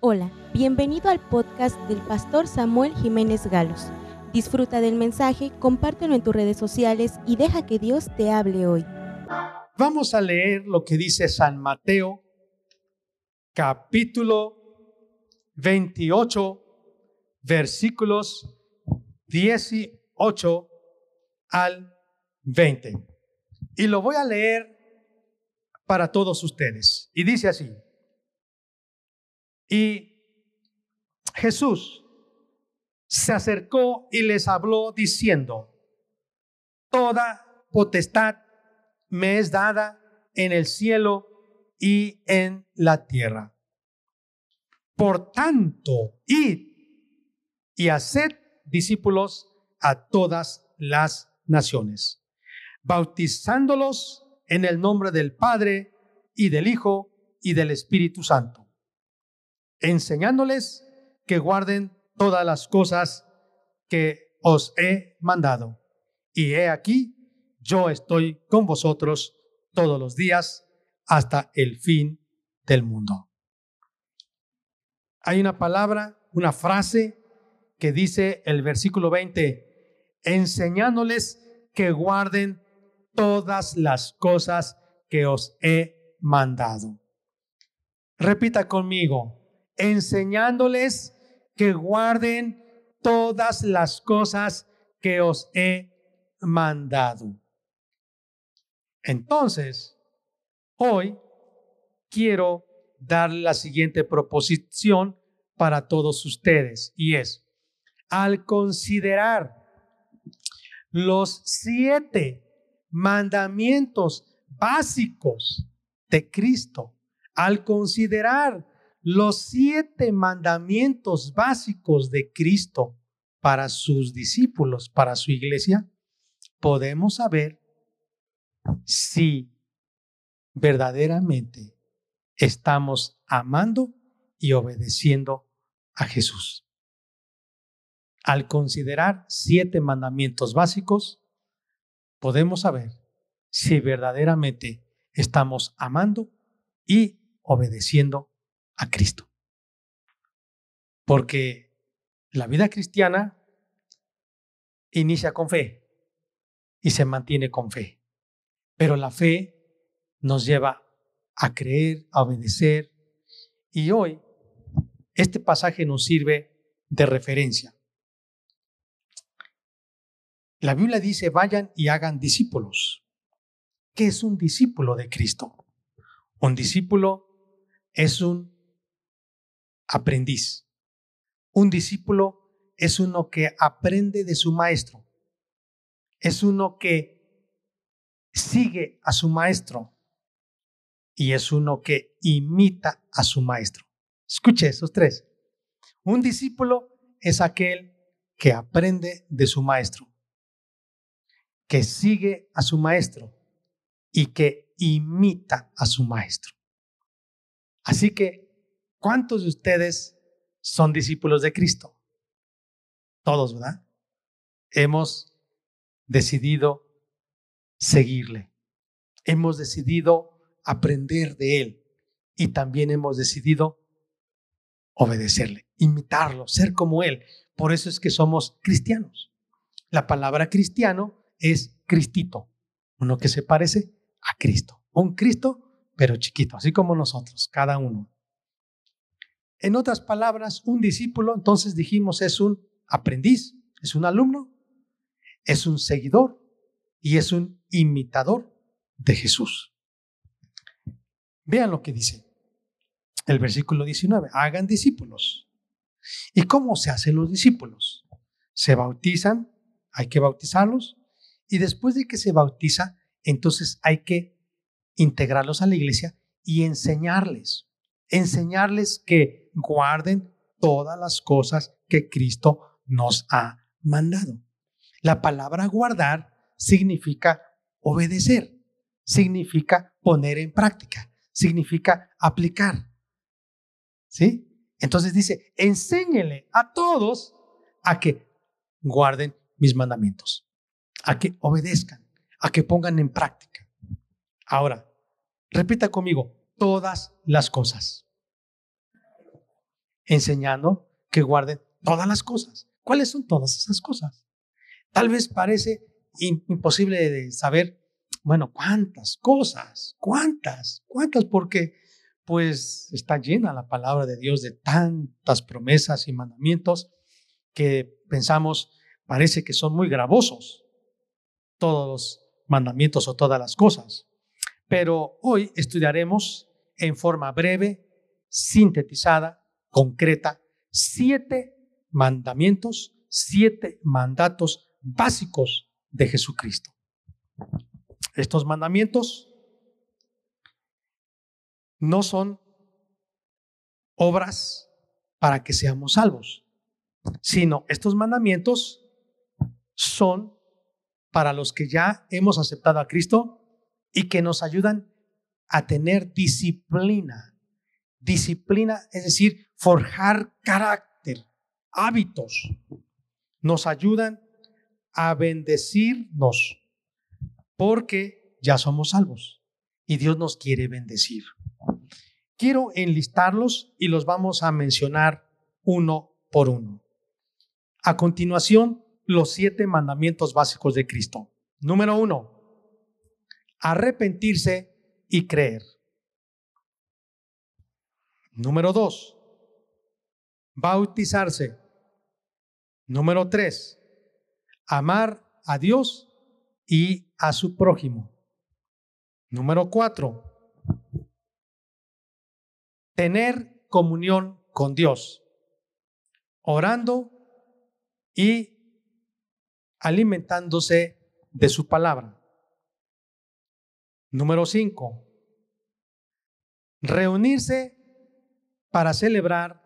Hola, bienvenido al podcast del pastor Samuel Jiménez Galos. Disfruta del mensaje, compártelo en tus redes sociales y deja que Dios te hable hoy. Vamos a leer lo que dice San Mateo, capítulo 28, versículos 18 al 20. Y lo voy a leer para todos ustedes. Y dice así. Y Jesús se acercó y les habló diciendo, Toda potestad me es dada en el cielo y en la tierra. Por tanto, id y haced discípulos a todas las naciones, bautizándolos en el nombre del Padre y del Hijo y del Espíritu Santo enseñándoles que guarden todas las cosas que os he mandado. Y he aquí, yo estoy con vosotros todos los días hasta el fin del mundo. Hay una palabra, una frase que dice el versículo 20, enseñándoles que guarden todas las cosas que os he mandado. Repita conmigo, enseñándoles que guarden todas las cosas que os he mandado. Entonces, hoy quiero dar la siguiente proposición para todos ustedes y es, al considerar los siete mandamientos básicos de Cristo, al considerar los siete mandamientos básicos de Cristo para sus discípulos, para su iglesia, podemos saber si verdaderamente estamos amando y obedeciendo a Jesús. Al considerar siete mandamientos básicos, podemos saber si verdaderamente estamos amando y obedeciendo a Cristo. Porque la vida cristiana inicia con fe y se mantiene con fe. Pero la fe nos lleva a creer, a obedecer. Y hoy este pasaje nos sirve de referencia. La Biblia dice, vayan y hagan discípulos. ¿Qué es un discípulo de Cristo? Un discípulo es un aprendiz. Un discípulo es uno que aprende de su maestro. Es uno que sigue a su maestro. Y es uno que imita a su maestro. Escuche esos tres. Un discípulo es aquel que aprende de su maestro, que sigue a su maestro y que imita a su maestro. Así que ¿Cuántos de ustedes son discípulos de Cristo? Todos, ¿verdad? Hemos decidido seguirle. Hemos decidido aprender de Él y también hemos decidido obedecerle, imitarlo, ser como Él. Por eso es que somos cristianos. La palabra cristiano es Cristito, uno que se parece a Cristo. Un Cristo, pero chiquito, así como nosotros, cada uno. En otras palabras, un discípulo, entonces dijimos, es un aprendiz, es un alumno, es un seguidor y es un imitador de Jesús. Vean lo que dice el versículo 19, hagan discípulos. ¿Y cómo se hacen los discípulos? Se bautizan, hay que bautizarlos, y después de que se bautiza, entonces hay que integrarlos a la iglesia y enseñarles, enseñarles que guarden todas las cosas que Cristo nos ha mandado. La palabra guardar significa obedecer, significa poner en práctica, significa aplicar. ¿Sí? Entonces dice, enséñele a todos a que guarden mis mandamientos, a que obedezcan, a que pongan en práctica. Ahora, repita conmigo, todas las cosas. Enseñando que guarden todas las cosas. ¿Cuáles son todas esas cosas? Tal vez parece imposible de saber, bueno, cuántas cosas, cuántas, cuántas, porque pues está llena la palabra de Dios de tantas promesas y mandamientos que pensamos parece que son muy gravosos todos los mandamientos o todas las cosas. Pero hoy estudiaremos en forma breve, sintetizada, concreta, siete mandamientos, siete mandatos básicos de Jesucristo. Estos mandamientos no son obras para que seamos salvos, sino estos mandamientos son para los que ya hemos aceptado a Cristo y que nos ayudan a tener disciplina. Disciplina, es decir, forjar carácter, hábitos. Nos ayudan a bendecirnos porque ya somos salvos y Dios nos quiere bendecir. Quiero enlistarlos y los vamos a mencionar uno por uno. A continuación, los siete mandamientos básicos de Cristo. Número uno, arrepentirse y creer. Número dos, bautizarse. Número tres, amar a Dios y a su prójimo. Número cuatro, tener comunión con Dios, orando y alimentándose de su palabra. Número 5. Reunirse para celebrar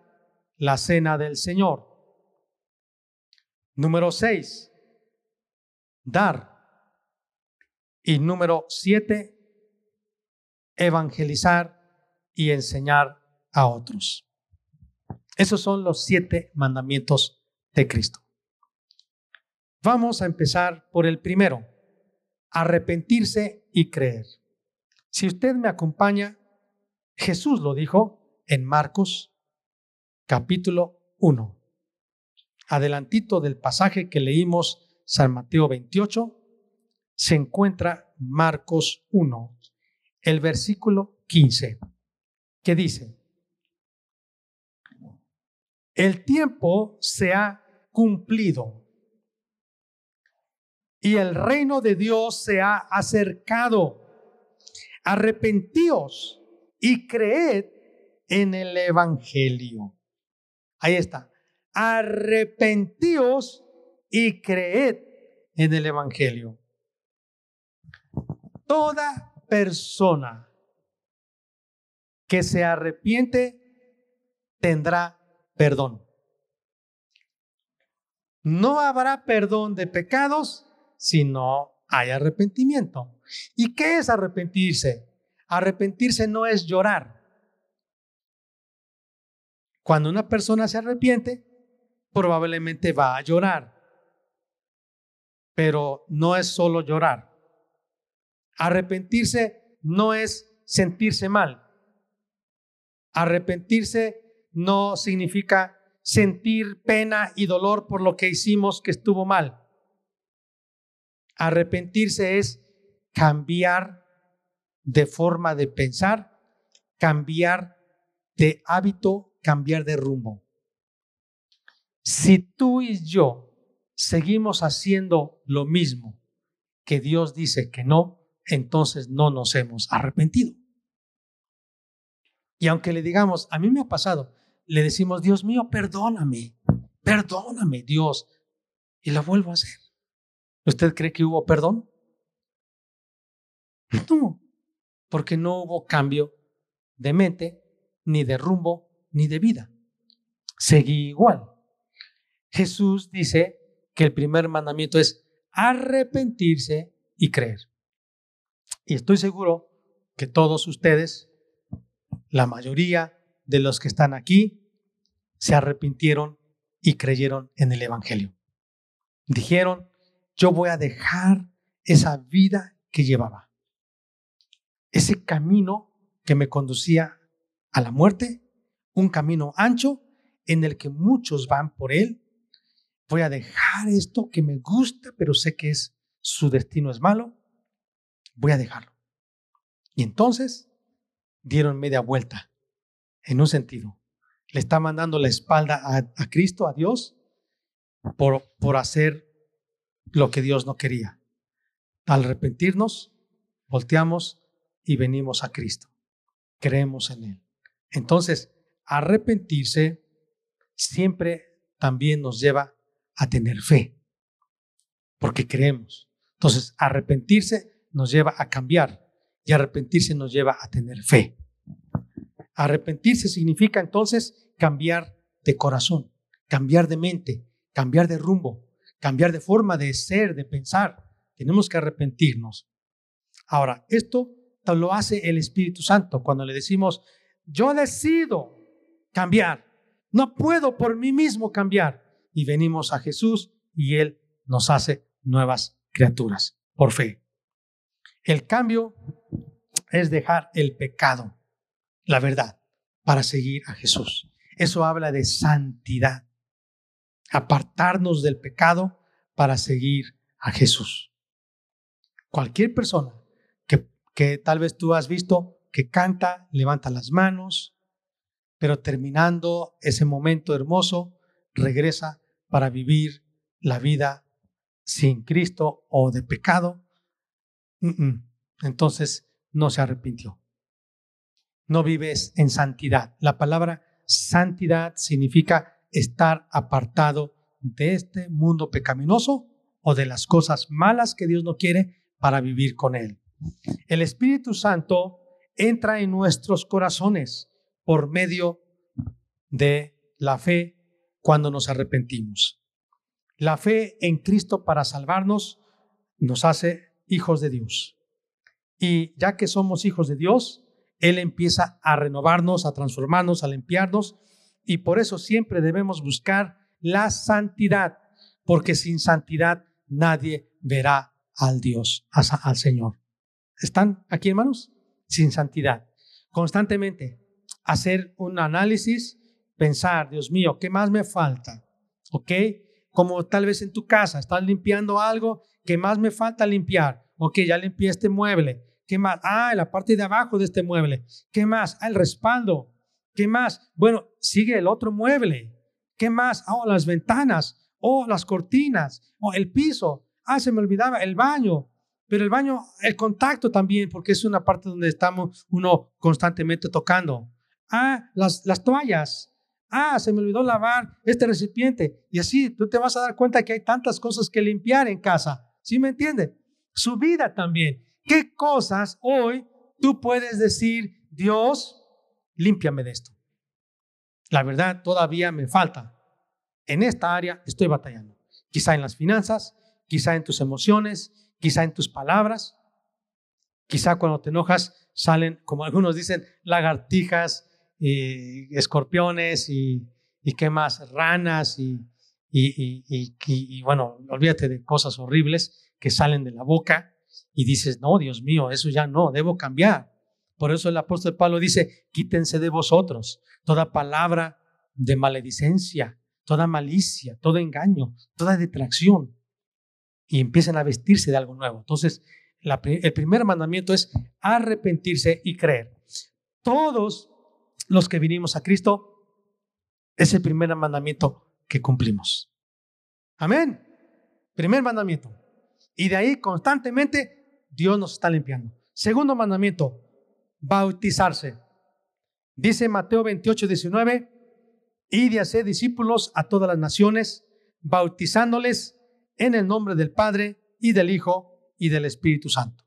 la cena del Señor. Número 6. Dar. Y número 7. Evangelizar y enseñar a otros. Esos son los siete mandamientos de Cristo. Vamos a empezar por el primero, arrepentirse y creer. Si usted me acompaña, Jesús lo dijo en Marcos capítulo 1. Adelantito del pasaje que leímos San Mateo 28, se encuentra Marcos 1, el versículo 15, que dice, el tiempo se ha cumplido y el reino de Dios se ha acercado. Arrepentíos y creed en el Evangelio. Ahí está. Arrepentíos y creed en el Evangelio. Toda persona que se arrepiente tendrá perdón. No habrá perdón de pecados si no hay arrepentimiento. ¿Y qué es arrepentirse? Arrepentirse no es llorar. Cuando una persona se arrepiente, probablemente va a llorar. Pero no es solo llorar. Arrepentirse no es sentirse mal. Arrepentirse no significa sentir pena y dolor por lo que hicimos que estuvo mal. Arrepentirse es cambiar de forma de pensar, cambiar de hábito, cambiar de rumbo. Si tú y yo seguimos haciendo lo mismo que Dios dice que no, entonces no nos hemos arrepentido. Y aunque le digamos, a mí me ha pasado, le decimos, Dios mío, perdóname, perdóname, Dios, y lo vuelvo a hacer. ¿Usted cree que hubo perdón? No, porque no hubo cambio de mente, ni de rumbo, ni de vida. Seguí igual. Jesús dice que el primer mandamiento es arrepentirse y creer. Y estoy seguro que todos ustedes, la mayoría de los que están aquí, se arrepintieron y creyeron en el Evangelio. Dijeron, yo voy a dejar esa vida que llevaba. Ese camino que me conducía a la muerte, un camino ancho en el que muchos van por él. Voy a dejar esto que me gusta, pero sé que es su destino es malo. Voy a dejarlo. Y entonces dieron media vuelta, en un sentido. Le está mandando la espalda a, a Cristo, a Dios, por, por hacer lo que Dios no quería. Al arrepentirnos, volteamos y venimos a Cristo. Creemos en Él. Entonces, arrepentirse siempre también nos lleva a tener fe, porque creemos. Entonces, arrepentirse nos lleva a cambiar y arrepentirse nos lleva a tener fe. Arrepentirse significa entonces cambiar de corazón, cambiar de mente, cambiar de rumbo, cambiar de forma de ser, de pensar. Tenemos que arrepentirnos. Ahora, esto lo hace el Espíritu Santo cuando le decimos, yo decido cambiar, no puedo por mí mismo cambiar. Y venimos a Jesús y Él nos hace nuevas criaturas por fe. El cambio es dejar el pecado, la verdad, para seguir a Jesús. Eso habla de santidad. Apartarnos del pecado para seguir a Jesús. Cualquier persona que, que tal vez tú has visto que canta, levanta las manos, pero terminando ese momento hermoso, regresa para vivir la vida sin Cristo o de pecado, entonces no se arrepintió. No vives en santidad. La palabra santidad significa estar apartado de este mundo pecaminoso o de las cosas malas que Dios no quiere para vivir con Él. El Espíritu Santo entra en nuestros corazones por medio de la fe cuando nos arrepentimos. La fe en Cristo para salvarnos nos hace hijos de Dios. Y ya que somos hijos de Dios, Él empieza a renovarnos, a transformarnos, a limpiarnos. Y por eso siempre debemos buscar la santidad, porque sin santidad nadie verá al Dios, al Señor. ¿Están aquí, hermanos? Sin santidad. Constantemente hacer un análisis, pensar, Dios mío, ¿qué más me falta? ¿Ok? Como tal vez en tu casa estás limpiando algo, ¿qué más me falta limpiar? Ok, ya limpié este mueble. ¿Qué más? Ah, la parte de abajo de este mueble. ¿Qué más? Ah, el respaldo. ¿Qué más? Bueno, sigue el otro mueble. ¿Qué más? Oh, las ventanas. Oh, las cortinas. Oh, el piso. Ah, se me olvidaba, el baño. Pero el baño, el contacto también, porque es una parte donde estamos uno constantemente tocando. Ah, las, las toallas. Ah, se me olvidó lavar este recipiente. Y así tú te vas a dar cuenta que hay tantas cosas que limpiar en casa. ¿Sí me entiende? Su vida también. ¿Qué cosas hoy tú puedes decir, Dios, límpiame de esto? La verdad, todavía me falta. En esta área estoy batallando. Quizá en las finanzas, quizá en tus emociones, quizá en tus palabras. Quizá cuando te enojas salen, como algunos dicen, lagartijas, y escorpiones y, y qué más, ranas y, y, y, bueno, olvídate de cosas horribles que salen de la boca y dices, no, Dios mío, eso ya no, debo cambiar. Por eso el apóstol Pablo dice, quítense de vosotros toda palabra de maledicencia, toda malicia, todo engaño, toda detracción y empiecen a vestirse de algo nuevo. Entonces, el primer mandamiento es arrepentirse y creer. Todos los que vinimos a Cristo es el primer mandamiento que cumplimos. Amén. Primer mandamiento. Y de ahí constantemente Dios nos está limpiando. Segundo mandamiento, bautizarse. Dice Mateo 28, 19, y de hacer discípulos a todas las naciones, bautizándoles en el nombre del Padre y del Hijo y del Espíritu Santo.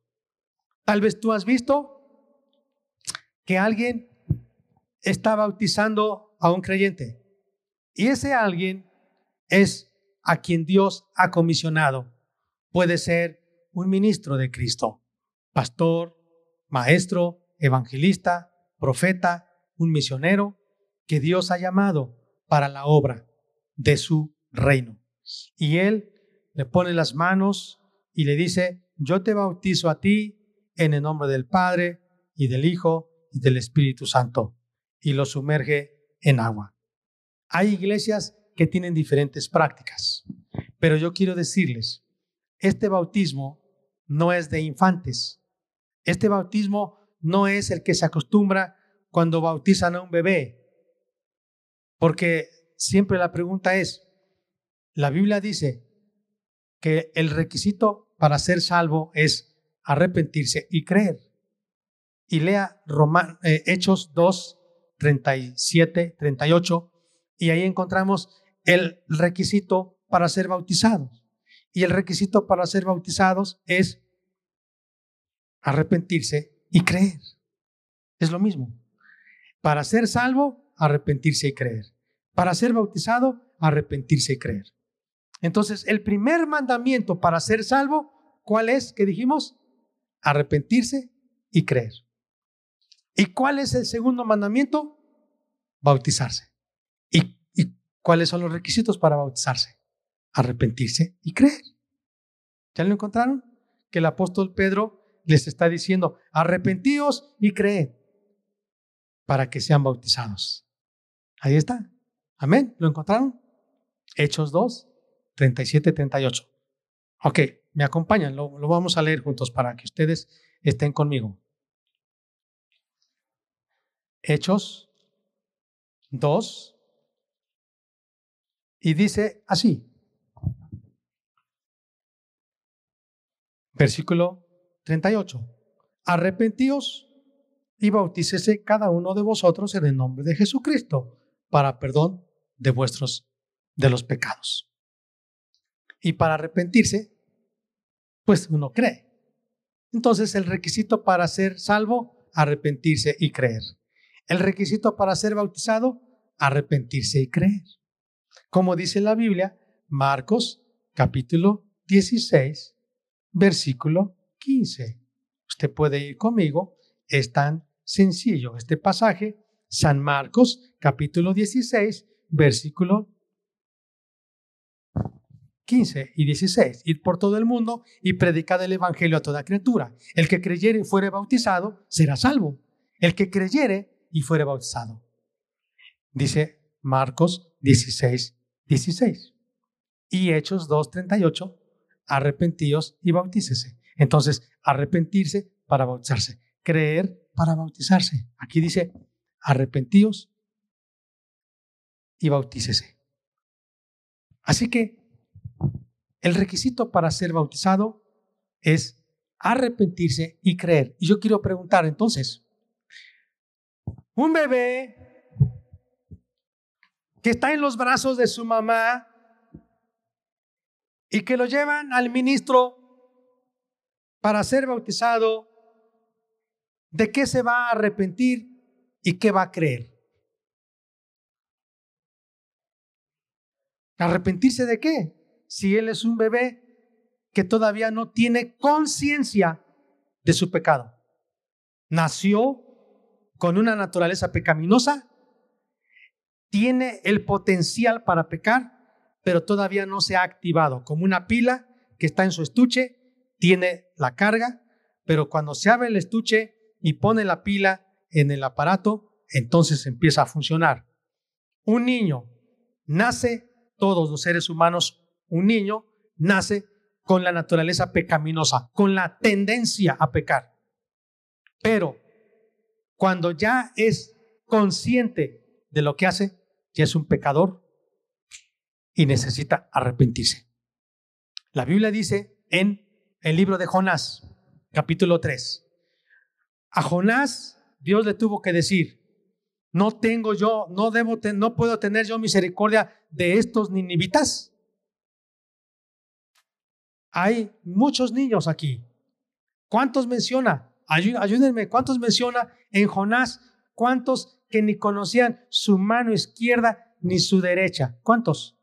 Tal vez tú has visto que alguien está bautizando a un creyente y ese alguien es a quien Dios ha comisionado puede ser un ministro de Cristo, pastor, maestro, evangelista, profeta, un misionero que Dios ha llamado para la obra de su reino. Y él le pone las manos y le dice, yo te bautizo a ti en el nombre del Padre y del Hijo y del Espíritu Santo. Y lo sumerge en agua. Hay iglesias que tienen diferentes prácticas, pero yo quiero decirles, este bautismo no es de infantes. Este bautismo no es el que se acostumbra cuando bautizan a un bebé, porque siempre la pregunta es, la Biblia dice que el requisito para ser salvo es arrepentirse y creer. Y lea eh, Hechos 2, 37, 38, y ahí encontramos el requisito para ser bautizados. Y el requisito para ser bautizados es arrepentirse y creer. Es lo mismo. Para ser salvo, arrepentirse y creer. Para ser bautizado, arrepentirse y creer. Entonces, el primer mandamiento para ser salvo, ¿cuál es? ¿Qué dijimos? Arrepentirse y creer. ¿Y cuál es el segundo mandamiento? Bautizarse. ¿Y, ¿Y, cuáles son los requisitos para bautizarse? Arrepentirse y creer. ¿Ya lo encontraron? Que el apóstol Pedro les está diciendo, arrepentíos y creed para que sean bautizados. Ahí está. Amén. ¿Lo encontraron? Hechos 2, 37, 38. Ok, me acompañan, lo, lo vamos a leer juntos para que ustedes estén conmigo. Hechos 2, y dice así, versículo 38. Arrepentíos y bautícese cada uno de vosotros en el nombre de Jesucristo para perdón de vuestros de los pecados. Y para arrepentirse, pues uno cree. Entonces el requisito para ser salvo, arrepentirse y creer. El requisito para ser bautizado, arrepentirse y creer. Como dice la Biblia, Marcos capítulo 16, versículo 15. Usted puede ir conmigo, es tan sencillo este pasaje, San Marcos capítulo 16, versículo 15 y 16. Ir por todo el mundo y predicar el Evangelio a toda criatura. El que creyere y fuere bautizado será salvo. El que creyere y fuere bautizado. Dice Marcos 16, 16. Y Hechos 2, 38. Arrepentíos y bautícese. Entonces, arrepentirse para bautizarse, creer para bautizarse. Aquí dice, arrepentíos y bautícese. Así que el requisito para ser bautizado es arrepentirse y creer. Y yo quiero preguntar entonces, un bebé que está en los brazos de su mamá y que lo llevan al ministro para ser bautizado, ¿de qué se va a arrepentir y qué va a creer? ¿Arrepentirse de qué? Si él es un bebé que todavía no tiene conciencia de su pecado. Nació con una naturaleza pecaminosa, tiene el potencial para pecar, pero todavía no se ha activado como una pila que está en su estuche tiene la carga, pero cuando se abre el estuche y pone la pila en el aparato, entonces empieza a funcionar. Un niño nace, todos los seres humanos, un niño nace con la naturaleza pecaminosa, con la tendencia a pecar. Pero cuando ya es consciente de lo que hace, ya es un pecador y necesita arrepentirse. La Biblia dice en el libro de Jonás, capítulo 3. A Jonás Dios le tuvo que decir, no tengo yo, no debo, no puedo tener yo misericordia de estos ninivitas. Hay muchos niños aquí. ¿Cuántos menciona? Ayúdenme, ¿cuántos menciona en Jonás? ¿Cuántos que ni conocían su mano izquierda ni su derecha? ¿Cuántos?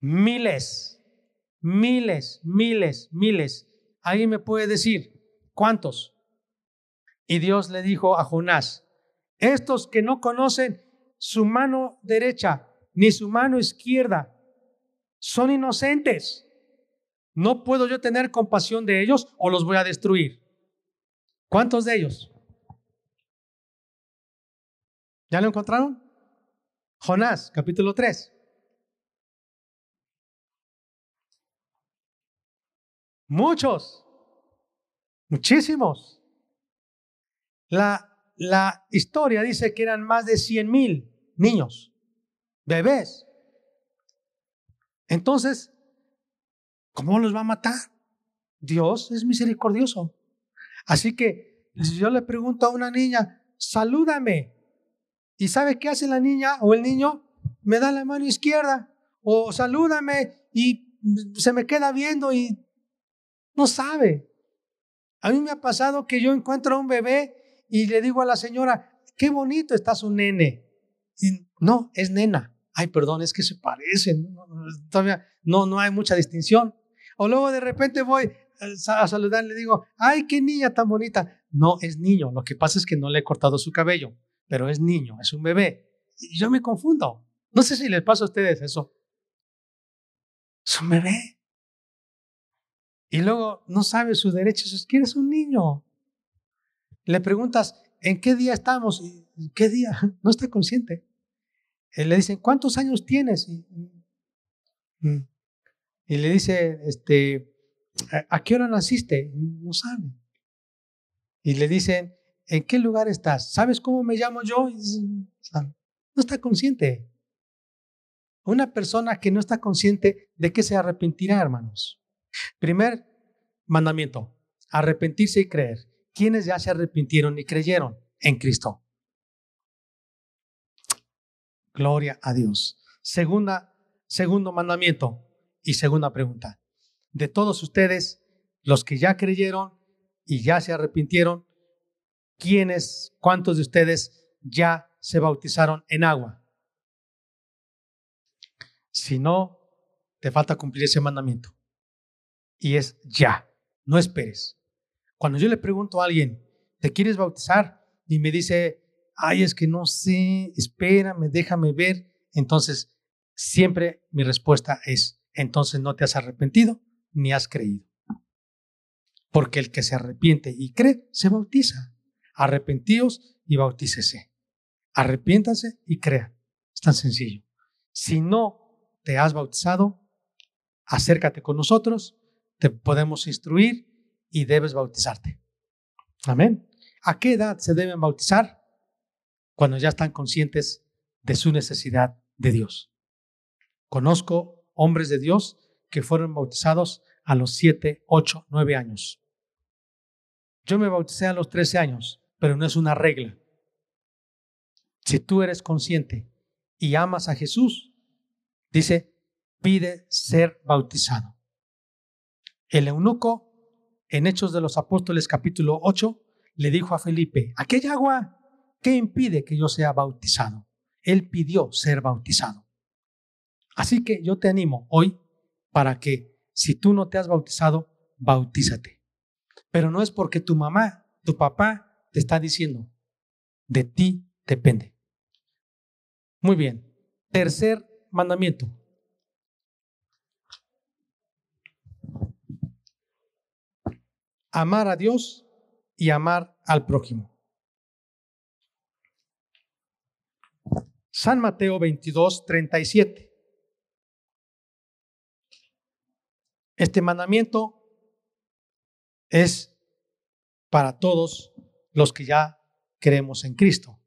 Miles, miles, miles, miles. ¿Alguien me puede decir cuántos? Y Dios le dijo a Jonás, estos que no conocen su mano derecha ni su mano izquierda, son inocentes. ¿No puedo yo tener compasión de ellos o los voy a destruir? ¿Cuántos de ellos? ¿Ya lo encontraron? Jonás, capítulo 3. Muchos, muchísimos. La, la historia dice que eran más de 100 mil niños, bebés. Entonces, ¿cómo los va a matar? Dios es misericordioso. Así que si yo le pregunto a una niña, salúdame, ¿y sabe qué hace la niña o el niño? Me da la mano izquierda, o salúdame y se me queda viendo y no sabe. A mí me ha pasado que yo encuentro a un bebé y le digo a la señora, qué bonito está su nene. Y no, es nena. Ay, perdón, es que se parecen. no hay mucha distinción. O luego de repente voy a saludar y le digo, ay, qué niña tan bonita. No, es niño. Lo que pasa es que no le he cortado su cabello, pero es niño, es un bebé. Y yo me confundo. No sé si les pasa a ustedes eso. Es un bebé. Y luego no sabe sus derechos, es un niño. Le preguntas, ¿en qué día estamos? ¿Qué día? No está consciente. le dicen, ¿cuántos años tienes? Y, mm, y, le dice, este, ¿a qué hora naciste? No sabe. Y le dicen, ¿en qué lugar estás? ¿Sabes cómo me llamo yo? no está consciente. Una persona que no está consciente de qué se arrepentirá, hermanos. Primer mandamiento, arrepentirse y creer. ¿Quiénes ya se arrepintieron y creyeron en Cristo? Gloria a Dios. Segunda, segundo mandamiento y segunda pregunta. De todos ustedes, los que ya creyeron y ya se arrepintieron, ¿quiénes, cuántos de ustedes ya se bautizaron en agua? Si no, te falta cumplir ese mandamiento y es ya, no esperes. Cuando yo le pregunto a alguien, ¿te quieres bautizar? Y me dice, ay, es que no sé, espérame, déjame ver. Entonces, siempre mi respuesta es, entonces no te has arrepentido ni has creído. Porque el que se arrepiente y cree, se bautiza. Arrepentíos y bautícese. Arrepiéntanse y crean. Es tan sencillo. Si no te has bautizado, acércate con nosotros te podemos instruir y debes bautizarte. Amén. ¿A qué edad se deben bautizar? Cuando ya están conscientes de su necesidad de Dios. Conozco hombres de Dios que fueron bautizados a los 7, 8, 9 años. Yo me bauticé a los 13 años, pero no es una regla. Si tú eres consciente y amas a Jesús, dice, pide ser bautizado. El eunuco, en Hechos de los Apóstoles capítulo 8, le dijo a Felipe, ¿aquí hay agua? ¿Qué impide que yo sea bautizado? Él pidió ser bautizado. Así que yo te animo hoy para que si tú no te has bautizado, bautízate. Pero no es porque tu mamá, tu papá te está diciendo, de ti depende. Muy bien. Tercer mandamiento. amar a Dios y amar al prójimo. San Mateo 22, 37. Este mandamiento es para todos los que ya creemos en Cristo.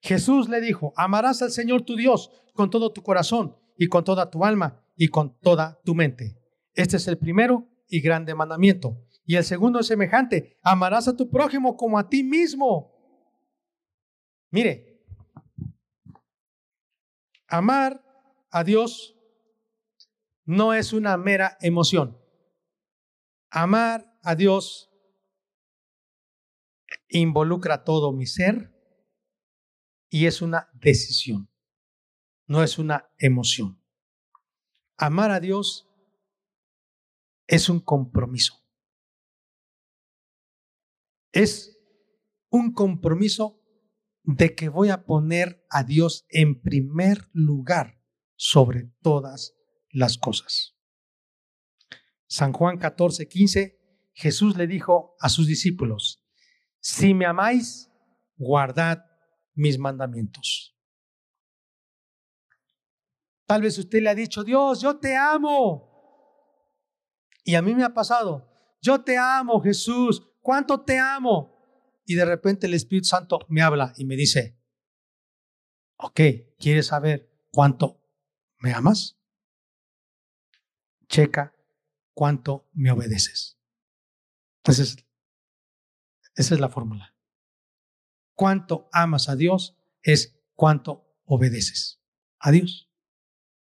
Jesús le dijo, amarás al Señor tu Dios con todo tu corazón y con toda tu alma y con toda tu mente. Este es el primero y grande mandamiento. Y el segundo es semejante, amarás a tu prójimo como a ti mismo. Mire, amar a Dios no es una mera emoción. Amar a Dios involucra todo mi ser y es una decisión, no es una emoción. Amar a Dios es un compromiso es un compromiso de que voy a poner a Dios en primer lugar sobre todas las cosas. San Juan 14, 15, Jesús le dijo a sus discípulos, si me amáis, guardad mis mandamientos. Tal vez usted le ha dicho, Dios, yo te amo. Y a mí me ha pasado, yo te amo, Jesús, ¿cuánto te amo? Y de repente el Espíritu Santo me habla y me dice, ok, ¿quieres saber cuánto me amas? Checa cuánto me obedeces. Entonces, esa es la fórmula. Cuánto amas a Dios es cuánto obedeces a Dios.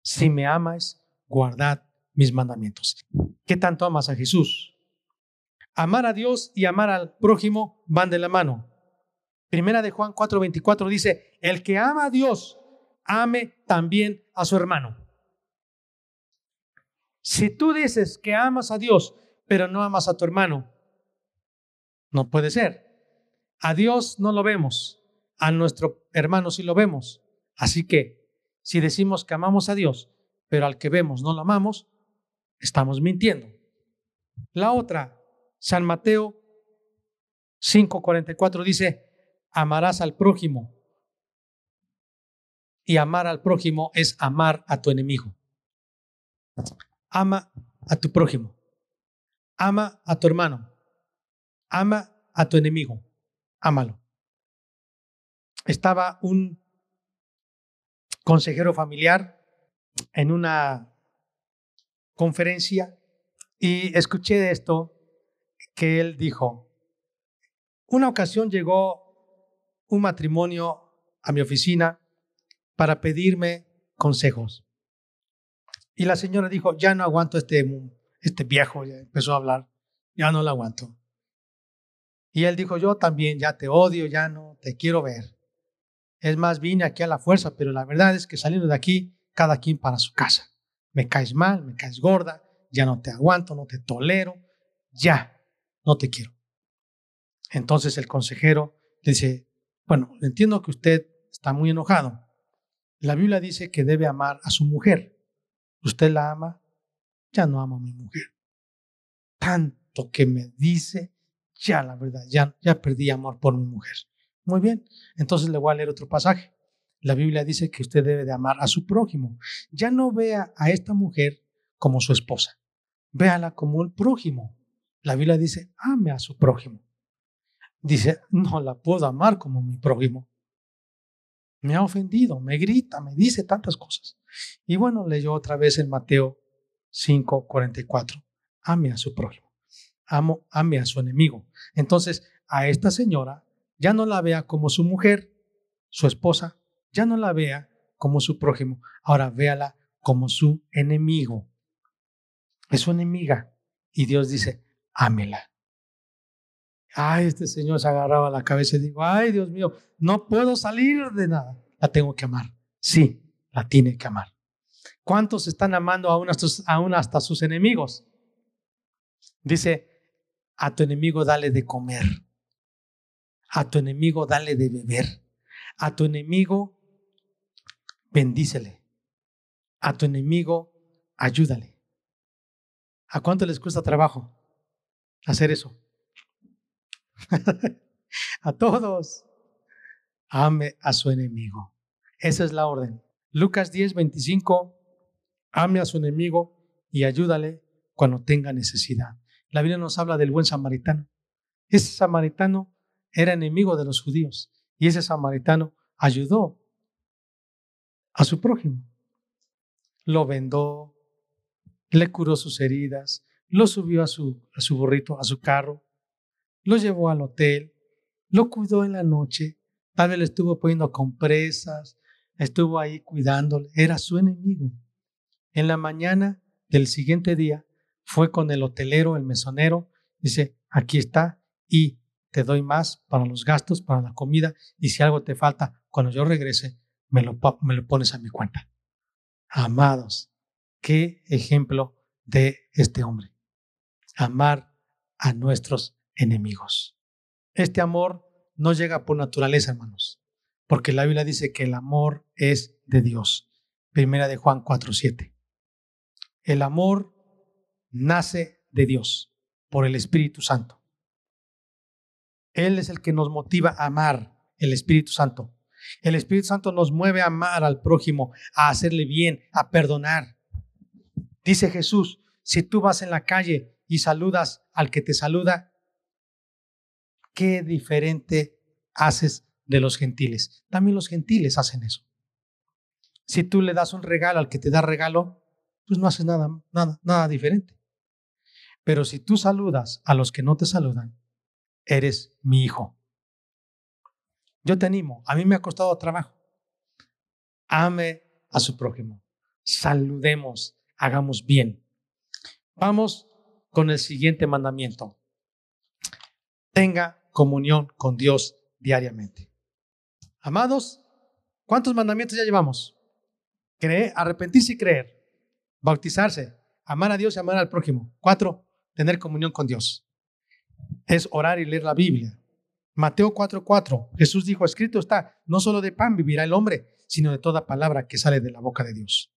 Si me amas, guardad mis mandamientos. ¿Qué tanto amas a Jesús? Amar a Dios y amar al prójimo van de la mano. Primera de Juan 4:24 dice, el que ama a Dios, ame también a su hermano. Si tú dices que amas a Dios, pero no amas a tu hermano, no puede ser. A Dios no lo vemos, a nuestro hermano sí lo vemos. Así que, si decimos que amamos a Dios, pero al que vemos no lo amamos, estamos mintiendo. La otra, San Mateo 5:44 dice, amarás al prójimo. Y amar al prójimo es amar a tu enemigo. Ama a tu prójimo. Ama a tu hermano. Ama a tu enemigo. Ámalo. Estaba un consejero familiar en una conferencia y escuché esto que él dijo, una ocasión llegó un matrimonio a mi oficina para pedirme consejos. Y la señora dijo, ya no aguanto este, este viejo, ya empezó a hablar, ya no lo aguanto. Y él dijo, yo también ya te odio, ya no te quiero ver. Es más, vine aquí a la fuerza, pero la verdad es que saliendo de aquí, cada quien para su casa. Me caes mal, me caes gorda, ya no te aguanto, no te tolero, ya, no te quiero. Entonces el consejero dice, bueno, entiendo que usted está muy enojado. La Biblia dice que debe amar a su mujer usted la ama, ya no amo a mi mujer. Tanto que me dice, ya la verdad, ya, ya perdí amor por mi mujer. Muy bien, entonces le voy a leer otro pasaje. La Biblia dice que usted debe de amar a su prójimo. Ya no vea a esta mujer como su esposa, véala como el prójimo. La Biblia dice, ame a su prójimo. Dice, no la puedo amar como mi prójimo me ha ofendido, me grita, me dice tantas cosas. Y bueno, leyó otra vez en Mateo 5, 44. Ame a su prójimo, amo, ame a su enemigo. Entonces, a esta señora ya no la vea como su mujer, su esposa, ya no la vea como su prójimo, ahora véala como su enemigo. Es su enemiga. Y Dios dice, ámela. Ay, este señor se agarraba la cabeza y digo, ay, Dios mío, no puedo salir de nada. La tengo que amar. Sí, la tiene que amar. ¿Cuántos están amando aún hasta, aún hasta sus enemigos? Dice, a tu enemigo dale de comer. A tu enemigo dale de beber. A tu enemigo bendícele. A tu enemigo ayúdale. ¿A cuánto les cuesta trabajo hacer eso? a todos. Ame a su enemigo. Esa es la orden. Lucas 10, 25. Ame a su enemigo y ayúdale cuando tenga necesidad. La Biblia nos habla del buen samaritano. Ese samaritano era enemigo de los judíos y ese samaritano ayudó a su prójimo. Lo vendó, le curó sus heridas, lo subió a su, a su burrito, a su carro, lo llevó al hotel, lo cuidó en la noche, tal vez estuvo poniendo compresas, estuvo ahí cuidándole, era su enemigo. En la mañana del siguiente día fue con el hotelero, el mesonero, dice, aquí está y te doy más para los gastos, para la comida, y si algo te falta, cuando yo regrese, me lo, me lo pones a mi cuenta. Amados, qué ejemplo de este hombre. Amar a nuestros enemigos. Este amor no llega por naturaleza, hermanos, porque la Biblia dice que el amor es de Dios. Primera de Juan 4:7. El amor nace de Dios por el Espíritu Santo. Él es el que nos motiva a amar, el Espíritu Santo. El Espíritu Santo nos mueve a amar al prójimo, a hacerle bien, a perdonar. Dice Jesús, si tú vas en la calle y saludas al que te saluda, qué diferente haces de los gentiles. También los gentiles hacen eso. Si tú le das un regalo al que te da regalo, pues no haces nada, nada, nada diferente. Pero si tú saludas a los que no te saludan, eres mi hijo. Yo te animo, a mí me ha costado trabajo. Ame a su prójimo. Saludemos, hagamos bien. Vamos con el siguiente mandamiento. Tenga comunión con Dios diariamente. Amados, ¿cuántos mandamientos ya llevamos? Creer, arrepentirse y creer, bautizarse, amar a Dios y amar al prójimo. Cuatro, tener comunión con Dios. Es orar y leer la Biblia. Mateo 4:4, Jesús dijo, escrito está, no solo de pan vivirá el hombre, sino de toda palabra que sale de la boca de Dios.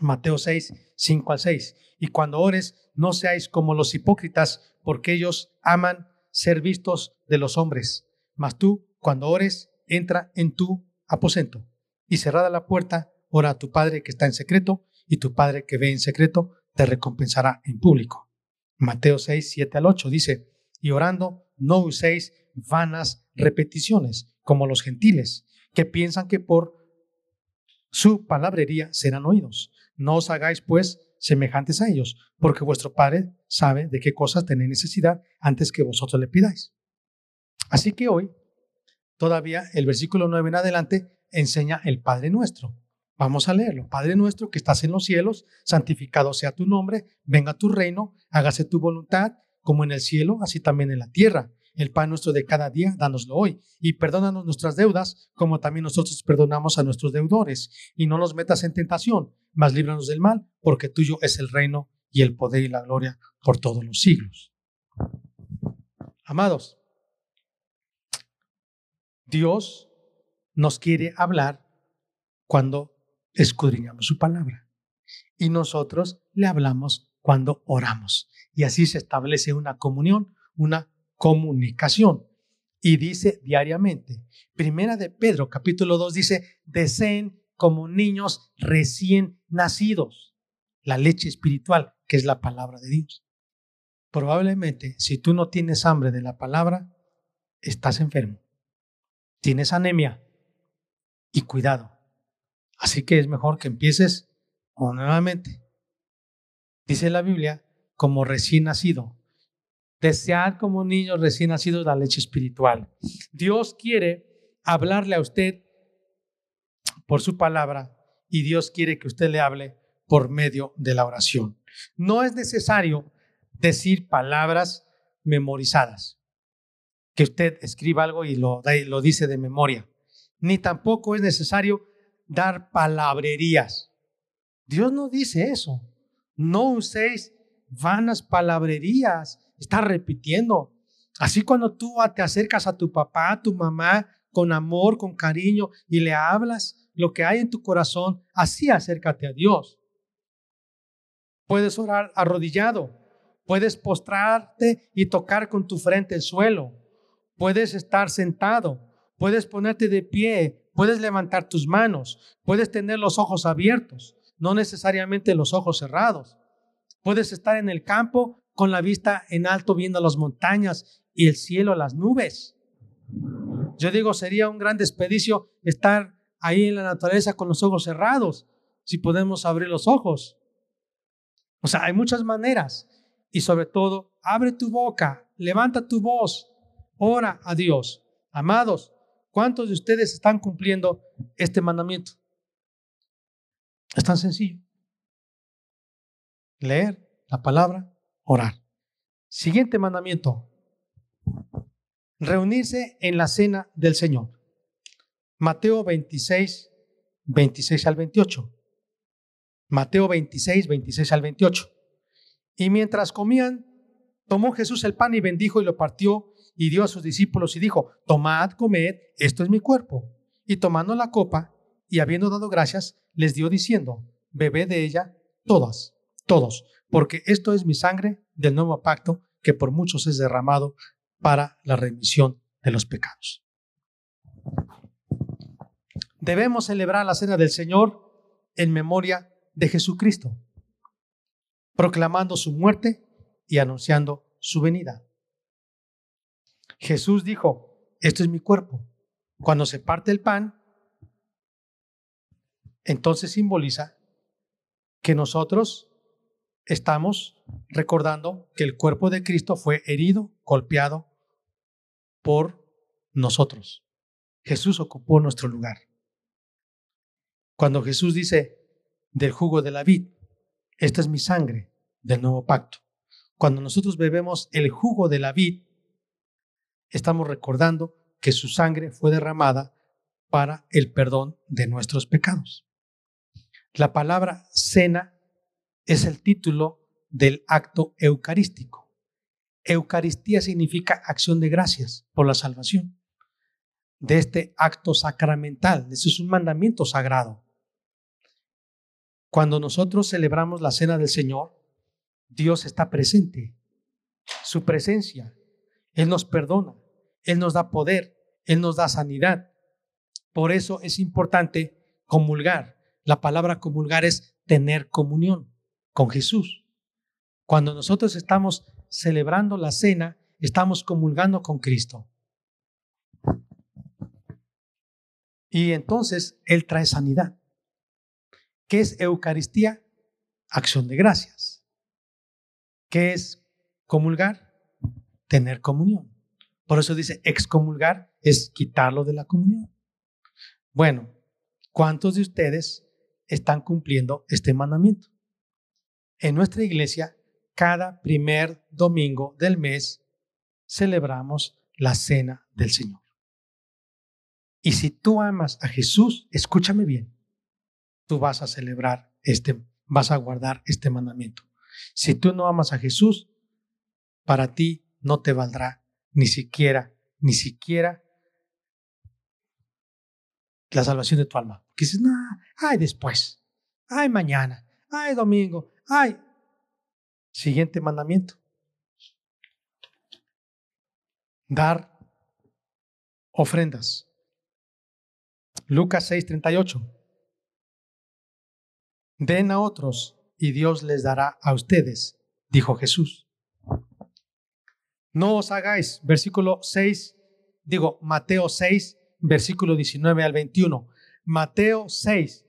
Mateo 6, 5 al 6. Y cuando ores, no seáis como los hipócritas, porque ellos aman ser vistos de los hombres. Mas tú, cuando ores, entra en tu aposento y cerrada la puerta, ora a tu Padre que está en secreto, y tu Padre que ve en secreto te recompensará en público. Mateo 6, 7 al 8 dice, y orando, no uséis vanas repeticiones, como los gentiles, que piensan que por su palabrería serán oídos. No os hagáis, pues, semejantes a ellos, porque vuestro Padre sabe de qué cosas tenéis necesidad antes que vosotros le pidáis. Así que hoy, todavía el versículo 9 en adelante enseña el Padre nuestro. Vamos a leerlo. Padre nuestro que estás en los cielos, santificado sea tu nombre, venga tu reino, hágase tu voluntad, como en el cielo, así también en la tierra. El pan nuestro de cada día, dánoslo hoy. Y perdónanos nuestras deudas, como también nosotros perdonamos a nuestros deudores. Y no nos metas en tentación, mas líbranos del mal, porque tuyo es el reino y el poder y la gloria por todos los siglos. Amados, Dios nos quiere hablar cuando escudriñamos su palabra. Y nosotros le hablamos cuando oramos. Y así se establece una comunión, una comunicación. Y dice diariamente, primera de Pedro capítulo 2 dice, deseen como niños recién nacidos, la leche espiritual, que es la palabra de Dios. Probablemente, si tú no tienes hambre de la palabra, estás enfermo. Tienes anemia y cuidado. Así que es mejor que empieces nuevamente. Dice la Biblia, como recién nacido. Desear como niños recién nacidos la leche espiritual. Dios quiere hablarle a usted por su palabra y Dios quiere que usted le hable por medio de la oración. No es necesario decir palabras memorizadas, que usted escriba algo y lo, lo dice de memoria, ni tampoco es necesario dar palabrerías. Dios no dice eso. No uséis vanas palabrerías. Está repitiendo. Así cuando tú te acercas a tu papá, a tu mamá, con amor, con cariño, y le hablas lo que hay en tu corazón, así acércate a Dios. Puedes orar arrodillado, puedes postrarte y tocar con tu frente el suelo, puedes estar sentado, puedes ponerte de pie, puedes levantar tus manos, puedes tener los ojos abiertos, no necesariamente los ojos cerrados. Puedes estar en el campo con la vista en alto viendo las montañas y el cielo, las nubes. Yo digo, sería un gran desperdicio estar ahí en la naturaleza con los ojos cerrados, si podemos abrir los ojos. O sea, hay muchas maneras. Y sobre todo, abre tu boca, levanta tu voz, ora a Dios. Amados, ¿cuántos de ustedes están cumpliendo este mandamiento? Es tan sencillo. Leer la palabra, orar. Siguiente mandamiento. Reunirse en la cena del Señor. Mateo 26, 26 al 28. Mateo 26, 26 al 28. Y mientras comían, tomó Jesús el pan y bendijo y lo partió y dio a sus discípulos y dijo, tomad, comed, esto es mi cuerpo. Y tomando la copa y habiendo dado gracias, les dio diciendo, bebed de ella todas, todos, porque esto es mi sangre del nuevo pacto que por muchos es derramado para la remisión de los pecados. Debemos celebrar la cena del Señor en memoria de Jesucristo, proclamando su muerte y anunciando su venida. Jesús dijo, esto es mi cuerpo. Cuando se parte el pan, entonces simboliza que nosotros estamos recordando que el cuerpo de Cristo fue herido, golpeado por nosotros. Jesús ocupó nuestro lugar. Cuando Jesús dice del jugo de la vid, esta es mi sangre del nuevo pacto. Cuando nosotros bebemos el jugo de la vid, estamos recordando que su sangre fue derramada para el perdón de nuestros pecados. La palabra cena es el título del acto eucarístico. Eucaristía significa acción de gracias por la salvación. De este acto sacramental, eso es un mandamiento sagrado. Cuando nosotros celebramos la cena del Señor, Dios está presente. Su presencia. Él nos perdona. Él nos da poder. Él nos da sanidad. Por eso es importante comulgar. La palabra comulgar es tener comunión con Jesús. Cuando nosotros estamos celebrando la cena, estamos comulgando con Cristo. Y entonces Él trae sanidad. ¿Qué es Eucaristía? Acción de gracias. ¿Qué es comulgar? Tener comunión. Por eso dice excomulgar es quitarlo de la comunión. Bueno, ¿cuántos de ustedes están cumpliendo este mandamiento? En nuestra iglesia, cada primer domingo del mes celebramos la cena del Señor. Y si tú amas a Jesús, escúchame bien, tú vas a celebrar este, vas a guardar este mandamiento. Si tú no amas a Jesús, para ti no te valdrá ni siquiera, ni siquiera la salvación de tu alma. Que dices, ay después, ay mañana, ay domingo, ay. Siguiente mandamiento. Dar ofrendas. Lucas 6:38. Den a otros y Dios les dará a ustedes, dijo Jesús. No os hagáis, versículo 6, digo Mateo 6, versículo 19 al 21. Mateo 6,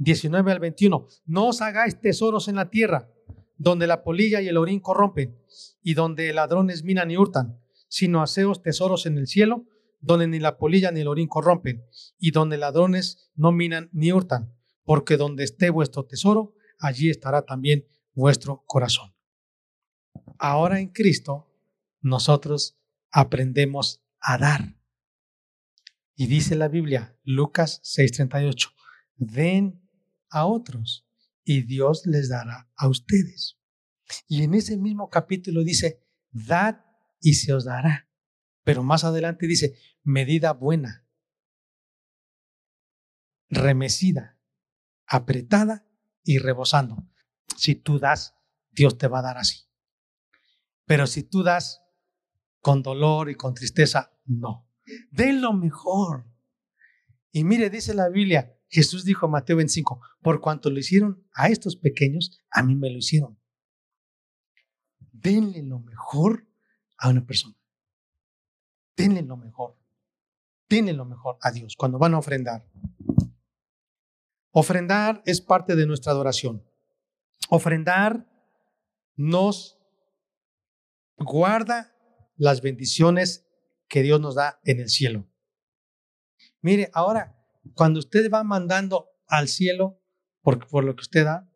19 al 21. No os hagáis tesoros en la tierra, donde la polilla y el orín corrompen, y donde ladrones minan y hurtan, sino haceos tesoros en el cielo, donde ni la polilla ni el orín corrompen, y donde ladrones no minan ni hurtan, porque donde esté vuestro tesoro, allí estará también vuestro corazón. Ahora en Cristo, nosotros aprendemos a dar. Y dice la Biblia, Lucas 6:38, den a otros y Dios les dará a ustedes. Y en ese mismo capítulo dice, dad y se os dará. Pero más adelante dice, medida buena, remecida, apretada y rebosando. Si tú das, Dios te va a dar así. Pero si tú das con dolor y con tristeza, no. Den lo mejor. Y mire, dice la Biblia, Jesús dijo a Mateo 25, por cuanto lo hicieron a estos pequeños, a mí me lo hicieron. Denle lo mejor a una persona. Denle lo mejor. Denle lo mejor a Dios cuando van a ofrendar. Ofrendar es parte de nuestra adoración. Ofrendar nos guarda las bendiciones que Dios nos da en el cielo. Mire, ahora, cuando usted va mandando al cielo por, por lo que usted da,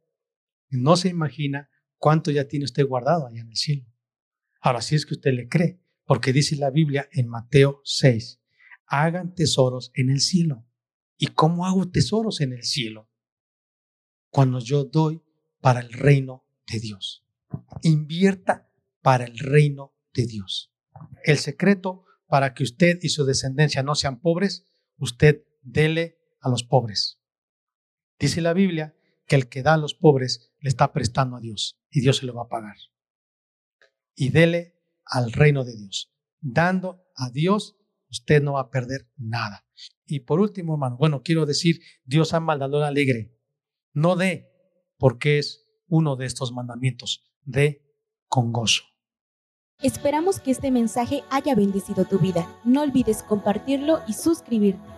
no se imagina cuánto ya tiene usted guardado allá en el cielo. Ahora, si es que usted le cree, porque dice la Biblia en Mateo 6, hagan tesoros en el cielo ¿Y cómo hago tesoros en el cielo? Cuando yo doy para el reino de Dios. Invierta para el reino de Dios. El secreto para que usted y su descendencia no sean pobres, usted dele a los pobres. Dice la Biblia que el que da a los pobres le está prestando a Dios y Dios se lo va a pagar. Y dele al reino de Dios. Dando a Dios, usted no va a perder nada. Y por último, hermano, bueno, quiero decir, Dios ama al dador alegre. No dé, porque es uno de estos mandamientos. De con gozo. Esperamos que este mensaje haya bendecido tu vida. No olvides compartirlo y suscribirte.